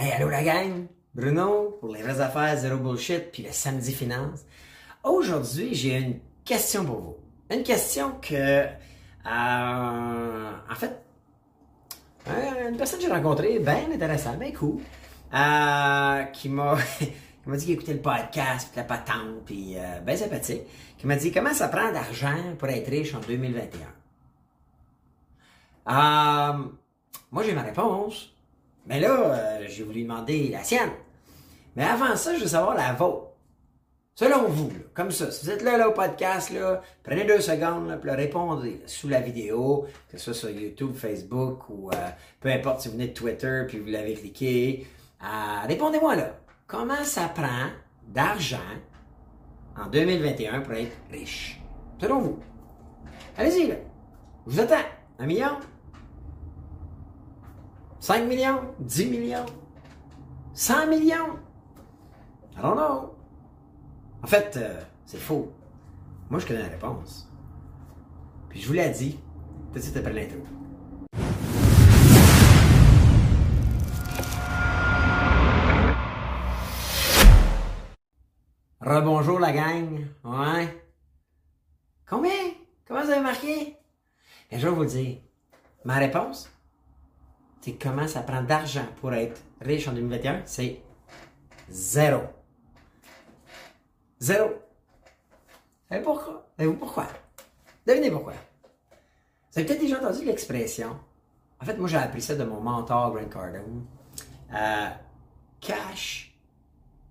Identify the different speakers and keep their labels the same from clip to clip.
Speaker 1: Hey, allô la gang! Bruno pour les vraies affaires, zéro bullshit, puis le samedi finance. Aujourd'hui, j'ai une question pour vous. Une question que, euh, en fait, euh, une personne que j'ai rencontrée, bien intéressante, bien cool, euh, qui m'a m'a dit qu'il écoutait le podcast, puis la patente, puis euh, bien sympathique, qui m'a dit comment ça prend d'argent pour être riche en 2021. Euh, moi, j'ai ma réponse. Mais là, euh, j'ai voulu demander la sienne. Mais avant ça, je veux savoir la vôtre. Selon vous, là, comme ça, si vous êtes là, là au podcast, là, prenez deux secondes, là, puis répondez sous la vidéo, que ce soit sur YouTube, Facebook ou euh, peu importe si vous venez de Twitter puis vous l'avez cliqué. Euh, Répondez-moi là. Comment ça prend d'argent en 2021 pour être riche? Selon vous. Allez-y. Je vous attends. Un million? 5 millions? 10 millions? 100 millions? I don't know. En fait, euh, c'est faux. Moi, je connais la réponse. Puis je vous l'ai dit tout de suite après l'intro. Rebonjour la gang. Ouais. Combien? Comment vous avez marqué? Et je vais vous dire. Ma réponse, c'est comment ça prend d'argent pour être riche en 2021, c'est zéro. Zéro. Et pourquoi? Savez-vous pourquoi? Devinez pourquoi. Vous avez peut-être déjà entendu l'expression. En fait, moi, j'ai appris ça de mon mentor, Grant Cardone. Euh, cash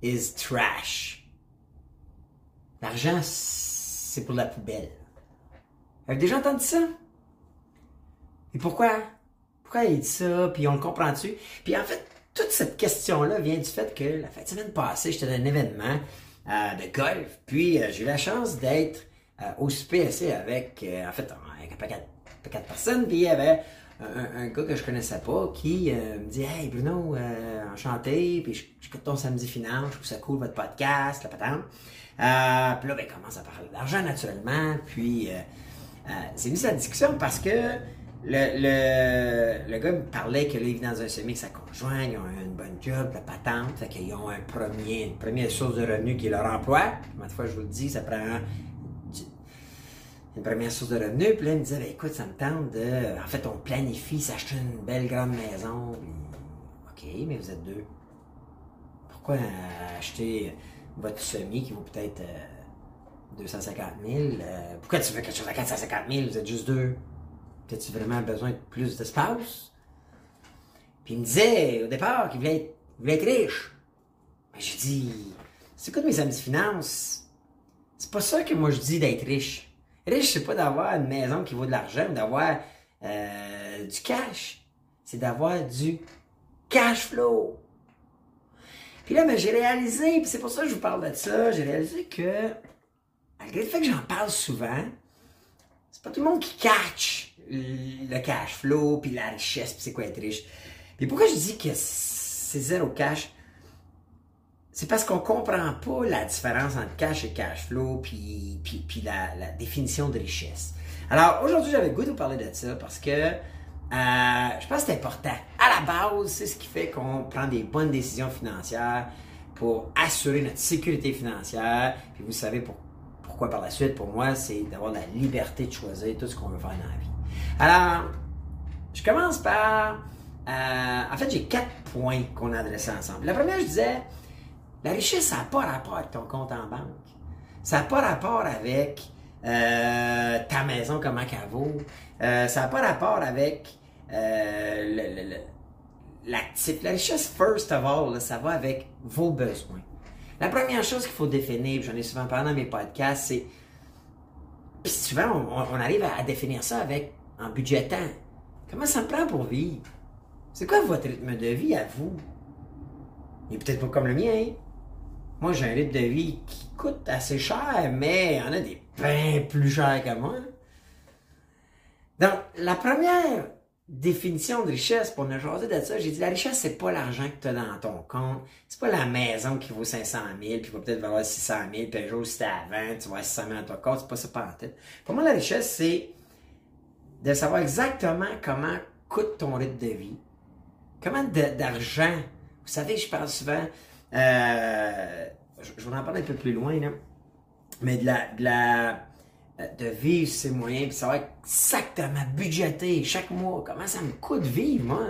Speaker 1: is trash. L'argent, c'est pour la poubelle. Vous avez déjà entendu ça? Et pourquoi? Pourquoi il dit ça? Puis on le comprend-tu? Puis en fait, toute cette question-là vient du fait que la fin de semaine passée, j'étais dans un événement euh, de golf. Puis euh, j'ai eu la chance d'être euh, au SPSC avec, en fait, avec un paquet, de personnes. Puis il y avait un, gars que je connaissais pas qui me dit Hey Bruno, enchanté, puis j'écoute ton samedi finance, je trouve ça cool votre podcast, la patente. Puis là, ben, il commence à parler d'argent naturellement. Puis c'est venu cette discussion parce que le, le, le gars me parlait que là, il vit dans un semi avec sa conjointe, ils ont une bonne job, la patente, fait qu'ils ont un premier, une première source de revenus qui est leur emploi. Ma fois, je vous le dis, ça prend une première source de revenus. Puis là, il me disait, ben, écoute, ça me tente de. En fait, on planifie s'acheter une belle grande maison. OK, mais vous êtes deux. Pourquoi euh, acheter votre semi qui vaut peut-être euh, 250 000? euh, pourquoi tu veux quelque chose à 450 000? Vous êtes juste deux? As-tu vraiment besoin de plus d'espace? Puis il me disait au départ qu'il voulait voulait être riche. Mais j'ai dit, c'est quoi de mes amis de finance? C'est pas ça que moi je dis d'être riche. Riche, c'est pas d'avoir une maison qui vaut de l'argent ou d'avoir euh, du cash. C'est d'avoir du cash flow. Puis là, ben, j'ai réalisé, puis c'est pour ça que je vous parle de ça, j'ai réalisé que, malgré le fait que j'en parle souvent, c'est pas tout le monde qui catch le cash flow, puis la richesse, puis c'est quoi être riche. Puis pourquoi je dis que c'est zéro cash? C'est parce qu'on comprend pas la différence entre cash et cash flow, puis, puis, la, définition de richesse. Alors, aujourd'hui, j'avais goût de vous parler de ça parce que euh, je pense que c'est important. À la base, c'est ce qui fait qu'on prend des bonnes décisions financières pour assurer notre sécurité financière. Puis vous savez pour- pourquoi par la suite, pour moi, c'est d'avoir la liberté de choisir tout ce qu'on veut faire dans la vie. Alors, je commence par... euh, en fait, j'ai quatre points qu'on a adressés ensemble. La première, je disais, la richesse, ça n'a pas rapport avec ton compte en banque. Ça n'a pas rapport avec euh, ta maison, comment qu'elle vaut. Euh, ça n'a pas rapport avec l'actif. La richesse, first of all, ça va avec vos besoins. La première chose qu'il faut définir, j'en ai souvent parlé dans mes podcasts, c'est. Puis souvent, on, arrive à, à définir ça avec en budgétant. Comment ça me prend pour vivre? C'est quoi votre rythme de vie à vous? Il est peut-être pas comme le mien. hein? Moi, j'ai un rythme de vie qui coûte assez cher, mais il y en a des bien plus chers que moi. Donc, la première définition de richesse, pour ne jaser de ça, j'ai dit la richesse, c'est pas l'argent que tu as dans ton compte. C'est pas la maison qui vaut 500 000, puis va peut-être valoir 600 000, puis un jour, si t'es à 20, tu vas avoir 600 000 dans ton compte. C'est pas ça pas en tête. Pour moi, la richesse, c'est de savoir exactement comment coûte ton rythme de vie, comment d'argent Vous savez, je parle souvent, euh, je, je, vais en parler un peu plus loin, là, mais de la, de la, de vivre ses moyens, puis savoir exactement budgéter chaque mois, comment ça me coûte vivre, moi.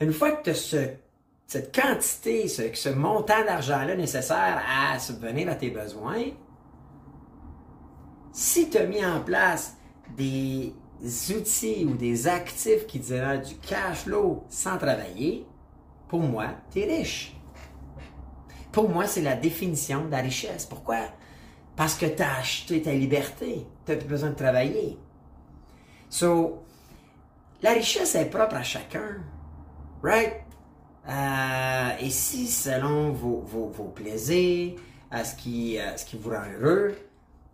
Speaker 1: Une fois que tu as ce, cette quantité, ce, ce montant d'argent-là nécessaire à subvenir à tes besoins, si tu as mis en place des outils ou des actifs qui donnent du cash flow sans travailler, pour moi, tu es riche. Pour moi, c'est la définition de la richesse. Pourquoi? Parce que tu as acheté ta liberté. Tu n'as plus besoin de travailler. So, la richesse est propre à chacun. Right? Euh, et si, selon vos, vos, vos plaisirs, à ce qui, ce qui vous rend heureux,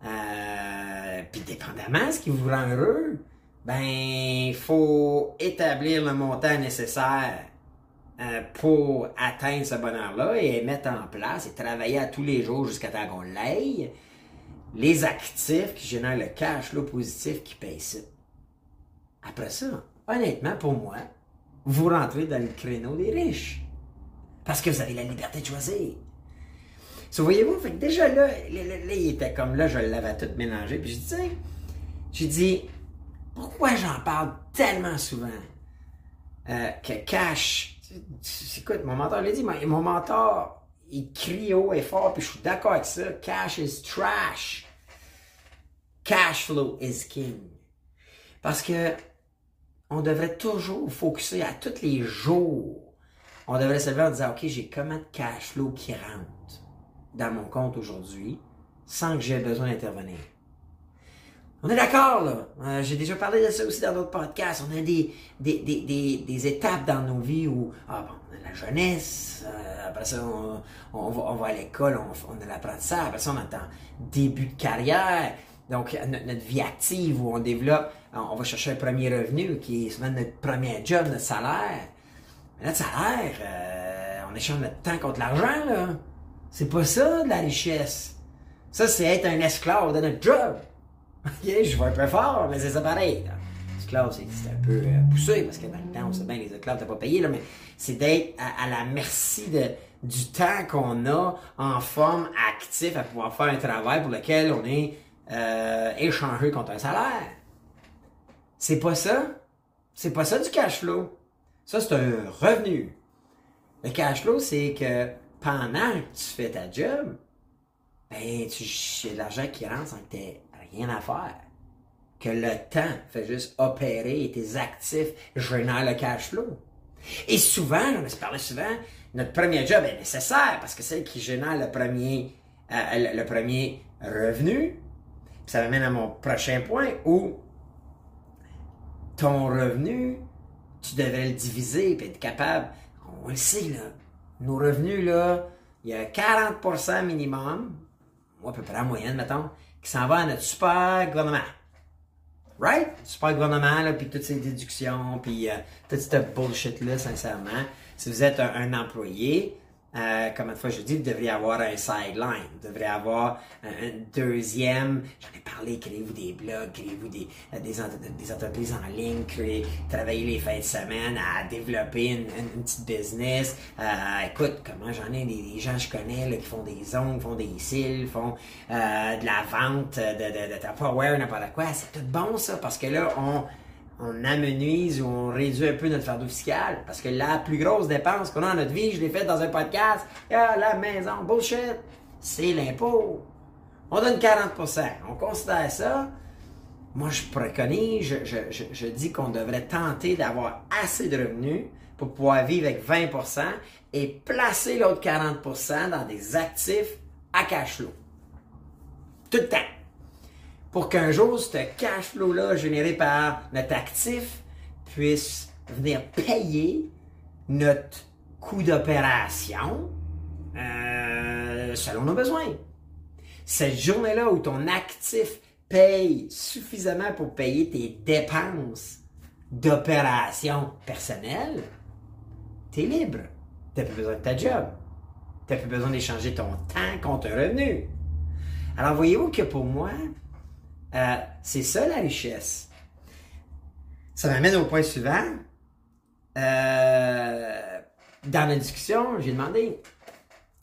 Speaker 1: euh, puis dépendamment de ce qui vous rend heureux, ben, il faut établir le montant nécessaire euh, pour atteindre ce bonheur-là et mettre en place et travailler à tous les jours jusqu'à temps qu'on l'aille les actifs qui génèrent le cash flow positif qui paye ça. Après ça, honnêtement, pour moi, vous rentrez dans le créneau des riches. Parce que vous avez la liberté de choisir. So, voyez-vous, fait que déjà là, là, il était comme là, je l'avais tout mélangé. Puis je dis, j'ai dit, pourquoi j'en parle tellement souvent euh, que cash, écoute, mon mentor l'a dit, mon mentor, il crie haut et fort, puis je suis d'accord avec ça. Cash is trash. Cash flow is king. Parce que on devrait toujours focuser à tous les jours. On devrait se lever en disant, OK, j'ai comment de cash flow qui rentre dans mon compte aujourd'hui sans que j'ai besoin d'intervenir? On est d'accord, là. Euh, j'ai déjà parlé de ça aussi dans d'autres podcasts. On a des, des, des, des, étapes dans nos vies où, ah bon, on a la jeunesse, euh, après ça, on, va, on va à l'école, on, on a l'apprentissage, après ça, on attend début de carrière. Donc, notre, vie active où on développe, on va chercher un premier revenu qui est souvent notre premier job, notre salaire. Mais notre salaire, euh, on échange notre temps contre l'argent, là. C'est pas ça, de la richesse. Ça, c'est être un esclave de notre job. OK, je vais un peu fort, mais c'est ça pareil. Esclave, c'est un peu euh, poussé, parce que dans le temps, on sait bien, les esclaves, t'as pas payé, là, mais c'est d'être à, la merci de, du temps qu'on a en forme active à pouvoir faire un travail pour lequel on est euh, échangé contre un salaire. C'est pas ça. C'est pas ça du cash flow. Ça, c'est un revenu. Le cash flow, c'est que pendant que tu fais ta job, ben, tu, a de l'argent qui rentre sans que tu rien à faire. Que le temps fait juste opérer et tes actifs génèrent le cash flow. Et souvent, on se parle souvent, notre premier job est nécessaire parce que c'est qui génère le premier, euh, le, premier revenu. ça m'amène à mon prochain point où ton revenu, tu devrais le diviser et être capable. On le sait, là. Nos revenus, là, il y a 40% minimum, à peu près en moyenne, mettons, qui s'en va à notre super gouvernement. Right? Super gouvernement, là, puis toutes ces déductions, puis euh, toute cette bullshit-là, sincèrement. Si vous êtes un employé, euh, comme une fois je dis, vous devriez avoir un sideline, vous devriez avoir un, deuxième, j'en ai parlé, créez-vous des blogs, créez-vous des, euh, des, entreprises en ligne, créez, travaillez les fins de semaine à développer une, une, petite business. Euh, écoute, comment j'en ai des, gens que je connais là, qui font des ongles, font des cils, font euh, de la vente de, de, de, de power, n'importe quoi. C'est tout bon ça, parce que là, on on amenuise ou on réduit un peu notre fardeau fiscal. Parce que la plus grosse dépense qu'on a dans notre vie, je l'ai faite dans un podcast, ah, la maison, bullshit, c'est l'impôt. On donne 40%. On considère ça. Moi, je préconise, je, dis qu'on devrait tenter d'avoir assez de revenus pour pouvoir vivre avec 20% et placer l'autre 40% dans des actifs à cash flow. Tout le temps pour qu'un jour, ce cash flow-là généré par notre actif puisse venir payer notre coût d'opération euh, selon nos besoins. Cette journée-là où ton actif paye suffisamment pour payer tes dépenses d'opération personnelle, tu es libre. Tu plus besoin de ta job. Tu plus besoin d'échanger ton temps contre un revenu. Alors voyez-vous que pour moi, euh, c'est ça la richesse. Ça m'amène au point suivant. Euh, dans la discussion, j'ai demandé.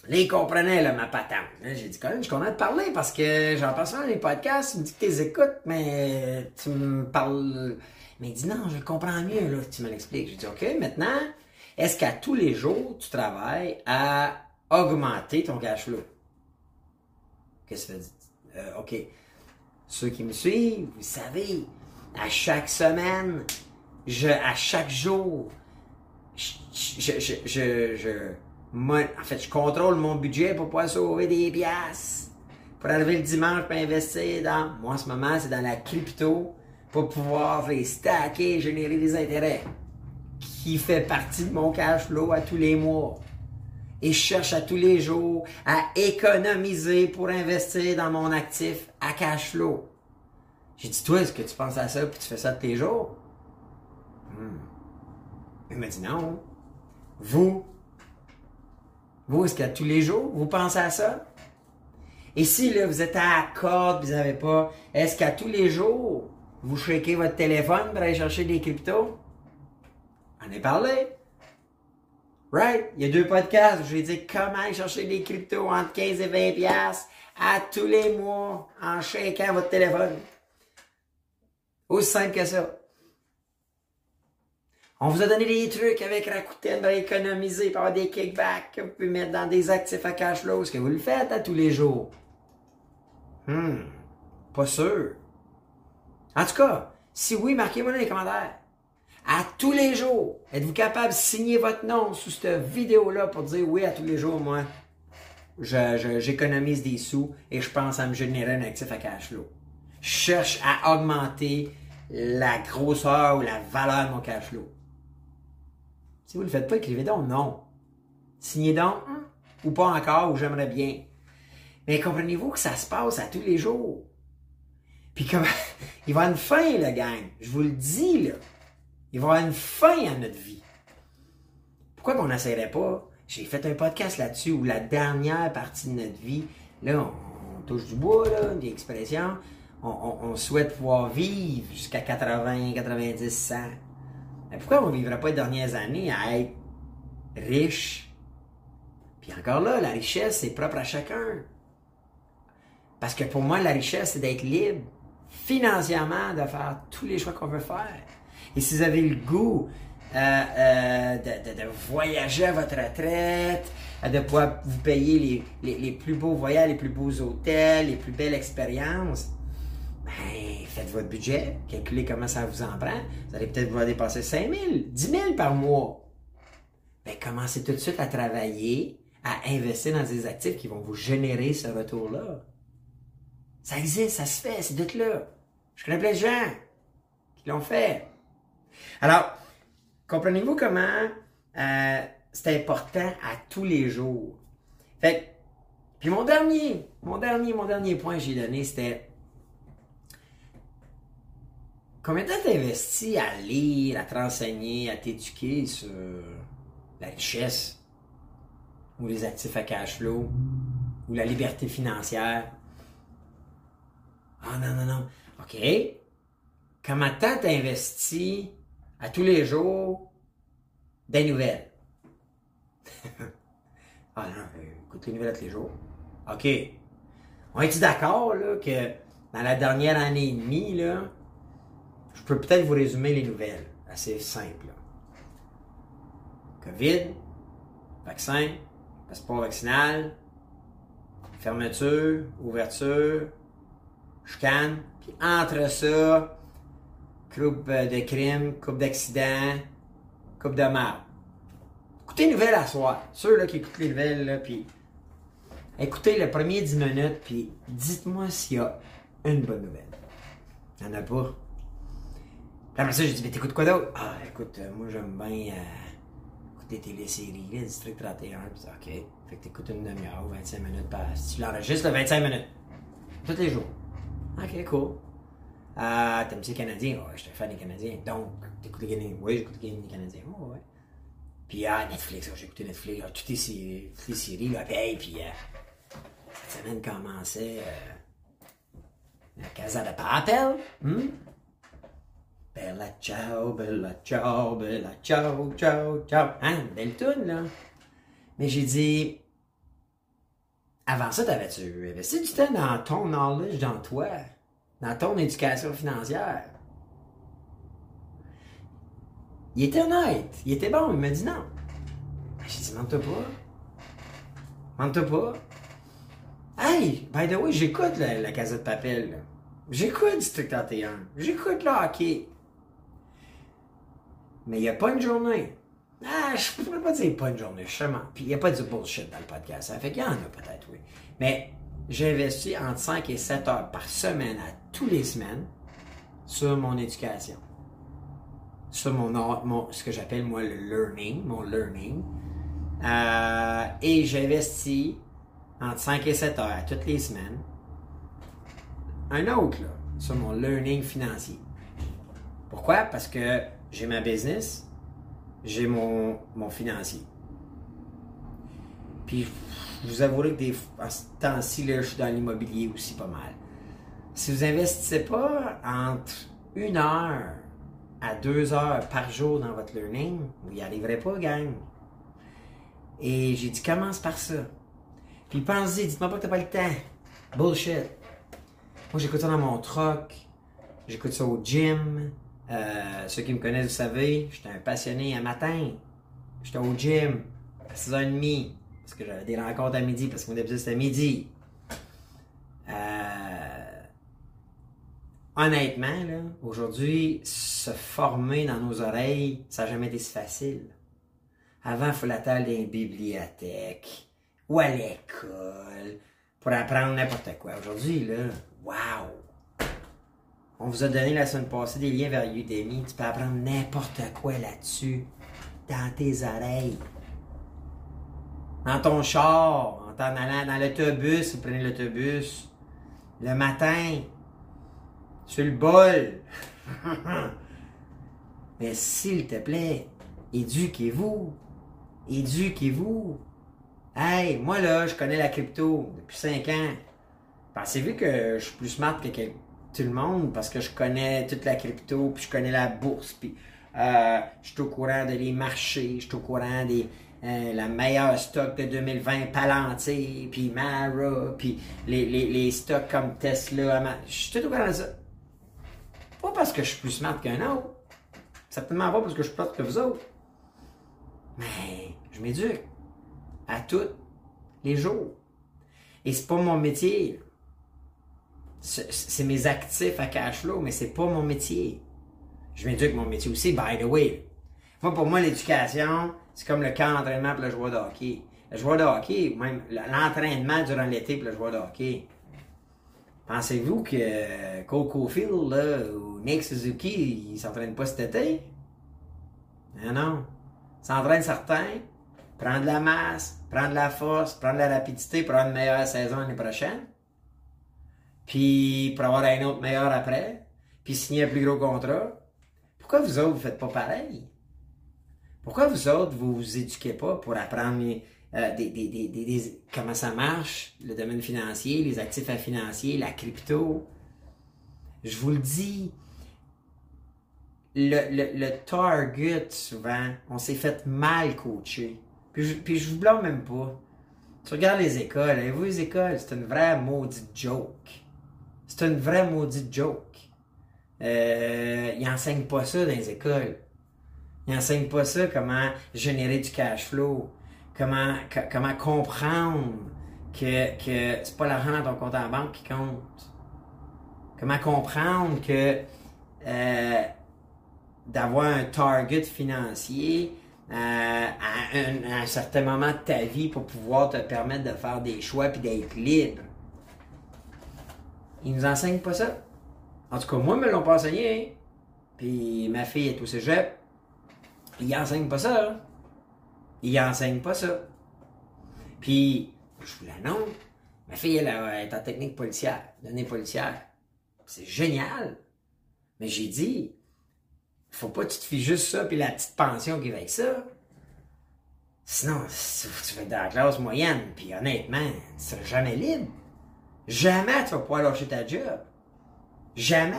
Speaker 1: Là, il comprenait là, ma patente. J'ai dit, quand même, je content de parler parce que j'en passe dans les podcasts, tu me dis que tu les écoutes, mais tu me parles. Mais il dit, non, je comprends mieux, là, tu me l'expliques. J'ai dit, OK, maintenant, est-ce qu'à tous les jours, tu travailles à augmenter ton cash flow? Qu'est-ce que ça veut dire? OK. Ceux qui me suivent, vous savez, à chaque semaine, je, à chaque jour, je, je, je, en fait, je contrôle mon budget pour pouvoir sauver des piastres. Pour arriver le dimanche pour investir dans, moi en ce moment, c'est dans la crypto pour pouvoir les stacker, générer des intérêts. Qui fait partie de mon cash flow à tous les mois. Et je cherche à tous les jours à économiser pour investir dans mon actif à cash flow. J'ai dit, toi, est-ce que tu penses à ça puis tu fais ça tous les jours? Hmm. Il m'a dit non. Vous, vous, est-ce qu'à tous les jours, vous pensez à ça? Et si là, vous êtes à la corde, vous n'avez pas, est-ce qu'à tous les jours, vous shakez votre téléphone pour aller chercher des cryptos? On est parlé. Right? Il y a deux podcasts où je vais dire comment aller chercher des cryptos entre 15 et 20 piastres à tous les mois en shakant votre téléphone. Aussi simple que ça. On vous a donné des trucs avec Rakuten pour économiser, pour avoir des kickbacks que vous pouvez mettre dans des actifs à cash flow. Est-ce que vous le faites à tous les jours? Hmm, pas sûr. En tout cas, si oui, marquez-moi dans les commentaires. À tous les jours, êtes-vous capable de signer votre nom sous cette vidéo-là pour dire oui, à tous les jours, moi, j'économise des sous et je pense à me générer un actif à cash flow. Je cherche à augmenter la grosseur ou la valeur de mon cash flow. Si vous ne le faites pas, écrivez donc non. Signez donc hein, ou pas encore ou j'aimerais bien. Mais comprenez-vous que ça se passe à tous les jours. Puis comme il va y avoir une fin, la gang. Je vous le dis, là. Il va y avoir une fin à notre vie. Pourquoi qu'on n'essayerait pas? J'ai fait un podcast là-dessus où la dernière partie de notre vie, là, on, touche du bois, là, des expressions on, souhaite pouvoir vivre jusqu'à 80, 90, 100. Mais pourquoi on ne vivrait pas les dernières années à être riche? Puis encore là, la richesse, c'est propre à chacun. Parce que pour moi, la richesse, c'est d'être libre financièrement de faire tous les choix qu'on veut faire. Et si vous avez le goût euh, euh, de, voyager à votre retraite, de pouvoir vous payer les, les plus beaux voyages, les plus beaux hôtels, les plus belles expériences, ben, faites votre budget, calculez comment ça vous en prend. Vous allez peut-être vous dépasser 5 000, 10 000 par mois. Ben, commencez tout de suite à travailler, à investir dans des actifs qui vont vous générer ce retour-là. Ça existe, ça se fait, c'est d'être là. Je connais plein de gens qui l'ont fait. Alors, comprenez-vous comment euh, c'est important à tous les jours? Fait puis mon dernier, mon dernier, mon dernier point que j'ai donné, c'était Combien de temps t'as investi à lire, à te renseigner, à t'éduquer sur la richesse, ou les actifs à cash flow, ou la liberté financière? Ah non, non, non. OK. Comment de temps t'as investi à tous les jours des nouvelles? ah non, écoute les nouvelles tous les jours. OK. On est-tu d'accord là, que dans la dernière année et demie, là, je peux peut-être vous résumer les nouvelles. Assez simple. COVID, vaccin, passeport vaccinal, fermeture, ouverture, chicane, puis entre ça, coupe de crime, coupe d'accident, coupe de mort. Écoutez les nouvelles à soir. Ceux là, qui écoutent les nouvelles, là, puis écoutez le premier 10 minutes, puis dites-moi s'il y a une bonne nouvelle. Il n'y en a pas après ça, j'ai dit, mais t'écoutes quoi d'autre? Ah, écoute, euh, moi, j'aime bien euh, écouter téléséries, le District 31. Puis, OK. Fait que t'écoutes une demi-heure ou 25 minutes. Si tu l'enregistres, 25 minutes. Tous les jours. OK, cool. Euh, T'aimes-tu les Canadiens? Ouais, je suis fan des Canadiens. Donc, t'écoutes les Canadiens? Oui, j'écoute les Canadiens. Ouais. Puis, ah, Netflix, j'ai écouté Netflix. Ah, toutes les séries, toutes les séries, là. Puis euh, cette semaine commençait. Euh, la Casa de Papel. Hmm? Bella ciao, bella ciao, bella ciao, ciao, ciao. Hein, belle tune, là. Mais j'ai dit, avant ça, t'avais-tu investi du temps dans ton knowledge, dans toi, dans ton éducation financière? Il était honnête, il était bon, il m'a dit non. J'ai dit, mente-toi pas. Mente-toi pas. Hey, by the way, j'écoute la, la casette de papel. J'écoute District 31. J'écoute le hockey. Mais il n'y a pas une journée. Ah, je pourrais pas dire pas une journée, justement. Puis il n'y a pas du bullshit dans le podcast. Ça fait qu'il y en a peut-être, oui. Mais j'ai investi entre 5 et 7 heures par semaine à tous les semaines sur mon éducation. Sur mon, ce que j'appelle moi le learning, mon learning. Euh, et j'investis entre 5 et 7 heures toutes les semaines. Un autre, sur mon learning financier. Pourquoi? Parce que j'ai ma business, j'ai mon, mon financier. Puis, je vous avouerai que des, en ce temps-ci, je suis dans l'immobilier aussi pas mal. Si vous investissez pas entre une heure à deux heures par jour dans votre learning, vous n'y arriverez pas, gang. Et j'ai dit, commence par ça. Puis pensez, dites-moi pas que t'as pas le temps. Bullshit. Moi, j'écoute ça dans mon truck. J'écoute ça au gym. Euh, ceux qui me connaissent, vous savez, j'étais un passionné un matin. J'étais au gym à 6h30 parce que j'avais des rencontres à midi parce que mon épisode c'était midi. Euh, honnêtement, aujourd'hui, se former dans nos oreilles, ça n'a jamais été si facile. Avant, il fallait attendre dans une bibliothèque ou à l'école pour apprendre n'importe quoi. Aujourd'hui, là, wow! On vous a donné la semaine passée des liens vers Udemy. Tu peux apprendre n'importe quoi là-dessus. Dans tes oreilles. Dans ton char, en t'en allant dans l'autobus, vous prenez l'autobus. Le matin. Sur le bol. Mais s'il te plaît, éduquez-vous. Éduquez-vous. Hey, moi là, je connais la crypto depuis 5 ans. Pensez-vous que je suis plus smart que, tout le monde parce que je connais toute la crypto, puis je connais la bourse, puis euh, je suis au courant de les marchés, je suis au courant des euh, la meilleure stock de 2020, Palantir, puis Mara, puis les, les, les, stocks comme Tesla. Je suis tout au courant de ça. Pas parce que je suis plus smart qu'un autre. Certainement pas parce que je suis plus que vous autres. Mais je m'éduque à tous les jours. Et c'est pas mon métier. C'est mes actifs à cash flow, mais c'est pas mon métier. Je m'éduque mon métier aussi, by the way. Moi, pour moi, l'éducation, c'est comme le camp d'entraînement pour le joueur de hockey. Le joueur de hockey, même l'entraînement durant l'été pour le joueur de hockey. Pensez-vous que Coco Field ou Nick Suzuki, ils s'entraînent pas cet été? Non, non. Ils s'entraînent certains, prendre la masse, prendre la force, prendre la rapidité pour avoir une meilleure saison l'année prochaine. Puis pour avoir un autre meilleur après. Puis signer un plus gros contrat. Pourquoi vous autres, vous faites pas pareil? Pourquoi vous autres, vous vous éduquez pas pour apprendre euh, des, des, des, comment ça marche, le domaine financier, les actifs financiers, la crypto? Je vous le dis, le, le, le target, souvent, on s'est fait mal coacher. Puis je, puis je vous blâme même pas. Tu regardes les écoles, et vous les écoles, c'est une vraie maudite joke. C'est une vraie maudite joke. Euh, ils enseignent pas ça dans les écoles. Ils enseignent pas ça, comment générer du cash flow, comment, comment comprendre que, que c'est pas l'argent dans ton compte en banque qui compte. Comment comprendre que euh, d'avoir un target financier, euh, à, un, certain moment de ta vie pour pouvoir te permettre de faire des choix puis d'être libre. Ils nous enseignent pas ça. En tout cas, moi, ils me l'ont pas enseigné. Hein. Puis ma fille est au cégep. Ils enseignent pas ça. Hein. Ils enseignent pas ça. Puis, je vous l'annonce, ma fille, elle, est en technique policière, donnée policière. C'est génial. Mais j'ai dit, faut pas que tu te fies juste ça puis la petite pension qui va avec ça. Sinon, tu vas être dans la classe moyenne, puis honnêtement, tu seras jamais libre. Jamais tu vas pouvoir lâcher ta job. Jamais.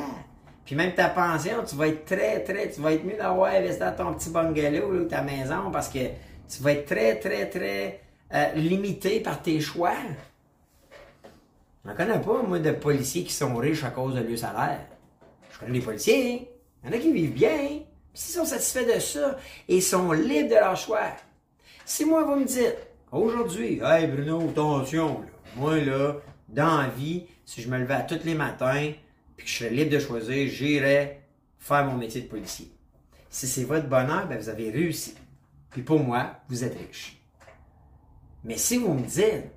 Speaker 1: Puis même ta pension, tu vas être très, très, tu vas être mieux d'avoir investi dans ton petit bungalow ou ta maison parce que tu vas être très, très, très euh, limité par tes choix. Je connais pas, moi, de policiers qui sont riches à cause de leur salaire. Je connais des policiers. Il y en a qui vivent bien. Puis s'ils sont satisfaits de ça et sont libres de leur choix. Si moi, vous me dites, aujourd'hui, hey Bruno, attention, moi, là, dans la vie, si je me levais à tous les matins, puis je serais libre de choisir, j'irais faire mon métier de policier. Si c'est votre bonheur, ben vous avez réussi. Puis pour moi, vous êtes riche. Mais si vous me dites,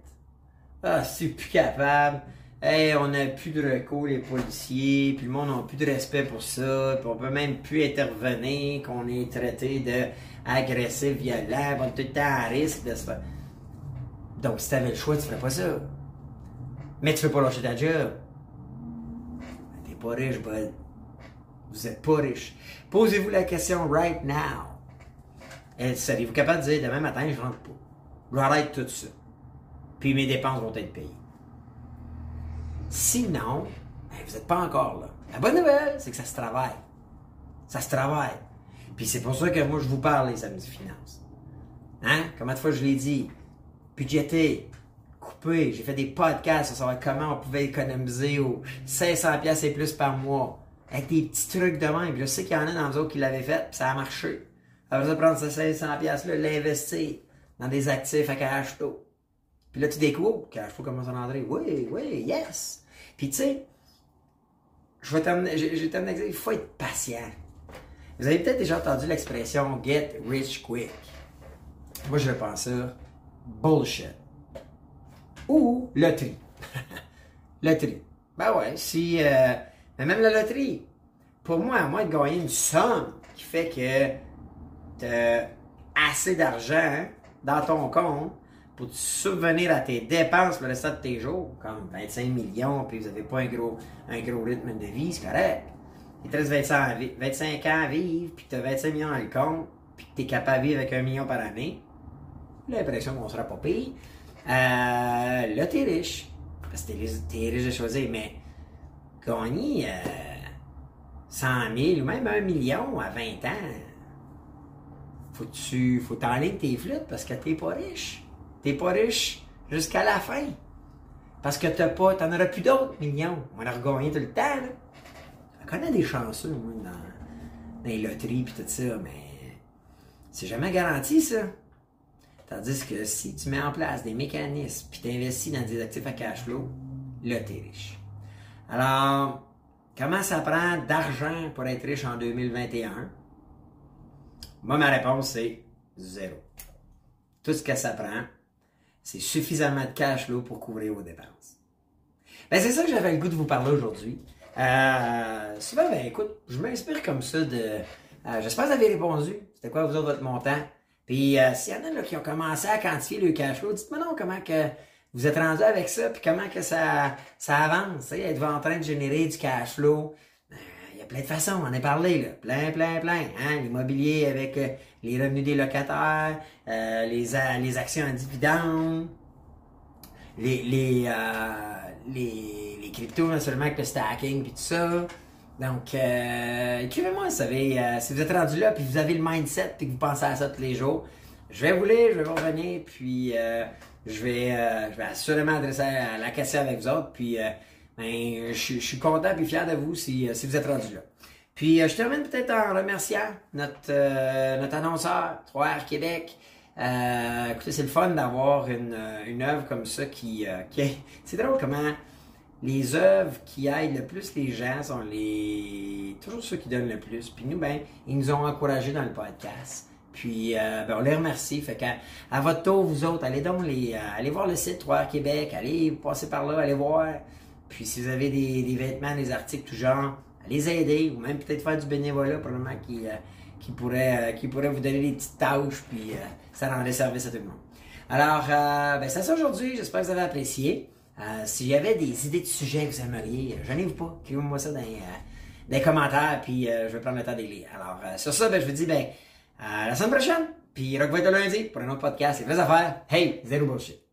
Speaker 1: ah, c'est plus capable, hey, on n'a plus de recours, les policiers, puis le monde n'a plus de respect pour ça, puis on peut même plus intervenir, qu'on est traité de agressif, violent, on est tout le temps à risque de se faire. Donc, si tu avais le choix, tu ferais pas ça. Mais tu veux pas lâcher ta job. Pas riche. Vous êtes pas riche. Posez-vous la question right now. Seriez-vous capable de dire demain matin, je rentre pas? J'arrête tout ça. Puis mes dépenses vont être payées. Sinon, vous n'êtes pas encore là. La bonne nouvelle, c'est que ça se travaille. Ça se travaille. Puis c'est pour ça que moi, je vous parle les samedis finances. Hein? Comment de fois je l'ai dit? Budgéter, couper. J'ai fait des podcasts sur savoir comment on pouvait économiser aux 500 pièces et plus par mois. Avec des petits trucs de même. Je sais qu'il y en a dans les autres qui l'avaient fait, puis ça a marché. Après ça, prendre ces 500 pièces là l'investir dans des actifs à cash flow. Puis là, tu découvres, cash flow commence à rentrer. Oui, oui, yes. Puis tu sais, je vais t'amener, je, il faut être patient. Vous avez peut-être déjà entendu l'expression get rich quick. Moi, je pense ça bullshit. Ou loterie. loterie. Ben ouais, si. Euh, mais même la loterie. Pour moi, à moins de gagner une somme qui fait que tu as assez d'argent dans ton compte pour te subvenir à tes dépenses le restant de tes jours, comme 25 millions, puis vous n'avez pas un gros, un gros rythme de vie, c'est correct. Il te reste 25, ans à vivre, puis tu as 25 millions dans le compte, puis tu es capable de vivre avec un million par année. L'impression qu'on sera pas payé. Euh, là, tu es riche. Parce que tu es, riche de choisir, mais gagner euh, 100 000 ou même un million à 20 ans, faut tu faut t'enligner tes flûtes parce que t'es pas riche. T'es pas riche jusqu'à la fin. Parce que t'as pas, t'en auras plus d'autres millions. On va regagner tout le temps. Là. Je connais des chanceux, moi, dans, dans les loteries et tout ça, mais c'est jamais garanti, ça. Tandis que si tu mets en place des mécanismes puis t'investis dans des actifs à cash flow, là, t'es riche. Alors, comment ça prend d'argent pour être riche en 2021? Moi, ma réponse, c'est zéro. Tout ce que ça prend, c'est suffisamment de cash flow pour couvrir vos dépenses. Ben, c'est ça que j'avais le goût de vous parler aujourd'hui. Euh, souvent, ben, écoute, je m'inspire comme ça de. Euh, j'espère que vous avez répondu. C'était quoi, vous autres, votre montant? Puis, euh, s'il y en a là, qui ont commencé à quantifier le cash flow, dites-moi non comment que vous êtes rendu avec ça, puis comment que ça, ça avance. Êtes-vous en train de générer du cash flow? plein de façons, on en a parlé, là. plein, plein, plein. Hein? L'immobilier avec euh, les revenus des locataires, euh, les, les actions en dividendes, les, les, euh, les, les cryptos, non seulement avec le stacking puis tout ça. Donc, écrivez-moi, vous savez, si vous êtes rendu là, puis vous avez le mindset, puis que vous pensez à ça tous les jours, je vais vous lire, je vais vous revenir, puis je, vais, je vais assurément adresser la question avec vous autres, puis ben, je, suis content et fier de vous si, euh, si vous êtes rendu là. Puis euh, je termine peut-être en remerciant notre, euh, notre annonceur, 3R Québec. écoutez, c'est le fun d'avoir une, une œuvre comme ça qui, qui est... C'est drôle comment les œuvres qui aident le plus les gens sont les toujours ceux qui donnent le plus. Puis nous, ben, ils nous ont encouragés dans le podcast. Puis ben, on les remercie. Fait qu'à à votre tour, vous autres, allez donc les, allez voir le site 3R Québec, allez passer par là, allez voir. Puis si vous avez des, vêtements, des articles tout genre, les aider ou même peut-être faire du bénévolat probablement qui, euh, qui, pourrait, euh, qui pourrait vous donner des petites tâches puis euh, ça rendrait service à tout le monde. Alors, ben, c'est aujourd'hui. J'espère que vous avez apprécié. S'il y avait des idées de sujets que vous aimeriez, gênez-vous pas. Écrivez-moi ça dans les, commentaires puis je vais prendre le temps de les lire. Alors, sur ça, ben, je vous dis ben, à la semaine prochaine. Puis, être lundi pour un autre podcast. C'est vraies affaires. Hey, zéro bullshit.